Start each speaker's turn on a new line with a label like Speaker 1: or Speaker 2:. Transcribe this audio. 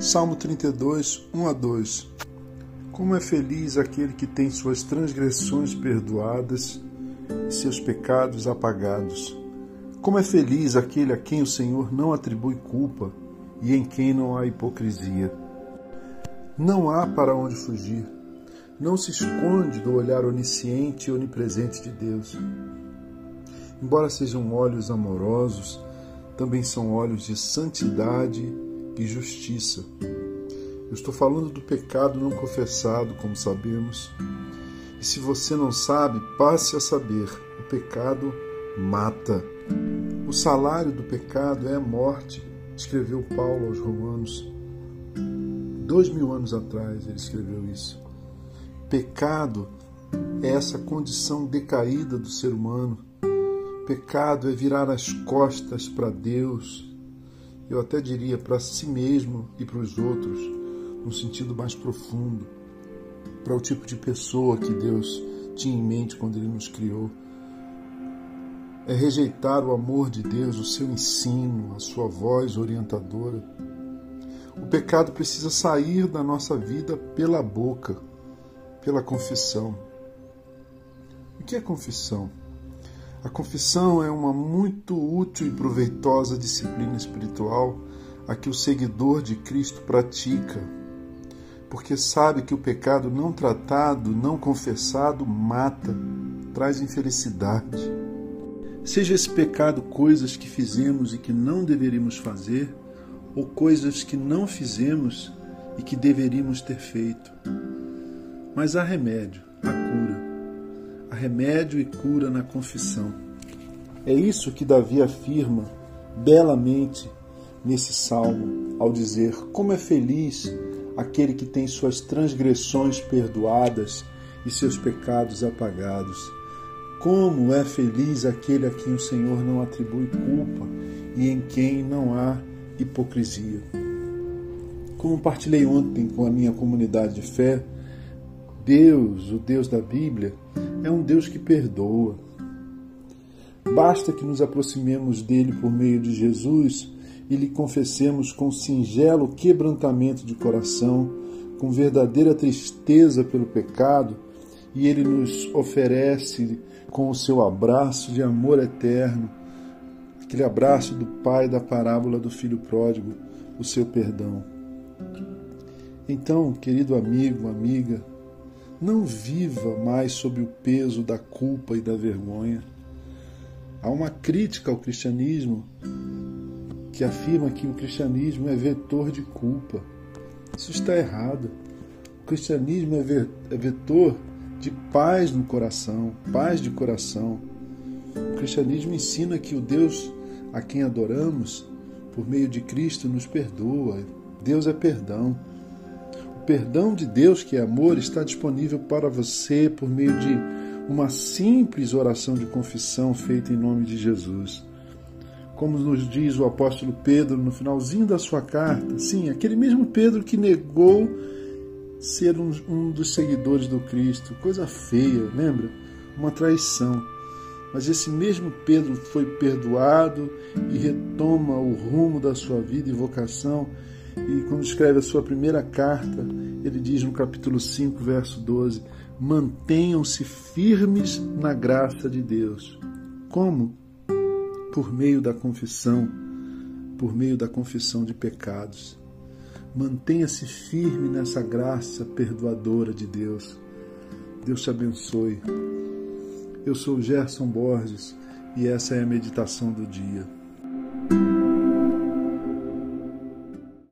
Speaker 1: Salmo 32, 1 a 2 Como é feliz aquele que tem suas transgressões perdoadas e seus pecados apagados. Como é feliz aquele a quem o Senhor não atribui culpa e em quem não há hipocrisia. Não há para onde fugir. Não se esconde do olhar onisciente e onipresente de Deus. Embora sejam olhos amorosos, também são olhos de santidade e justiça. Eu estou falando do pecado não confessado, como sabemos. E se você não sabe, passe a saber: o pecado mata. O salário do pecado é a morte, escreveu Paulo aos Romanos. Dois mil anos atrás ele escreveu isso. Pecado é essa condição decaída do ser humano. Pecado é virar as costas para Deus, eu até diria para si mesmo e para os outros, num sentido mais profundo, para o tipo de pessoa que Deus tinha em mente quando Ele nos criou. É rejeitar o amor de Deus, o seu ensino, a sua voz orientadora. O pecado precisa sair da nossa vida pela boca, pela confissão. O que é confissão? A confissão é uma muito útil e proveitosa disciplina espiritual a que o seguidor de Cristo pratica, porque sabe que o pecado não tratado, não confessado, mata, traz infelicidade. Seja esse pecado coisas que fizemos e que não deveríamos fazer, ou coisas que não fizemos e que deveríamos ter feito. Mas há remédio, remédio e cura na confissão. É isso que Davi afirma belamente nesse salmo, ao dizer: Como é feliz aquele que tem suas transgressões perdoadas e seus pecados apagados. Como é feliz aquele a quem o Senhor não atribui culpa e em quem não há hipocrisia. Como partilhei ontem com a minha comunidade de fé, Deus, o Deus da Bíblia, é um Deus que perdoa. Basta que nos aproximemos dele por meio de Jesus e lhe confessemos com singelo quebrantamento de coração, com verdadeira tristeza pelo pecado, e ele nos oferece com o seu abraço de amor eterno, aquele abraço do pai da parábola do filho pródigo, o seu perdão. Então, querido amigo, amiga, não viva mais sob o peso da culpa e da vergonha. Há uma crítica ao cristianismo que afirma que o cristianismo é vetor de culpa. Isso está errado. O cristianismo é, é vetor de paz no coração, paz de coração. O cristianismo ensina que o Deus a quem adoramos, por meio de Cristo, nos perdoa. Deus é perdão perdão de Deus, que é amor, está disponível para você por meio de uma simples oração de confissão feita em nome de Jesus. Como nos diz o apóstolo Pedro no finalzinho da sua carta, sim, aquele mesmo Pedro que negou ser um, um dos seguidores do Cristo, coisa feia, lembra? Uma traição. Mas esse mesmo Pedro foi perdoado e retoma o rumo da sua vida e vocação e quando escreve a sua primeira carta, ele diz no capítulo 5, verso 12: Mantenham-se firmes na graça de Deus. Como? Por meio da confissão, por meio da confissão de pecados. Mantenha-se firme nessa graça perdoadora de Deus. Deus te abençoe. Eu sou Gerson Borges e essa é a meditação do dia.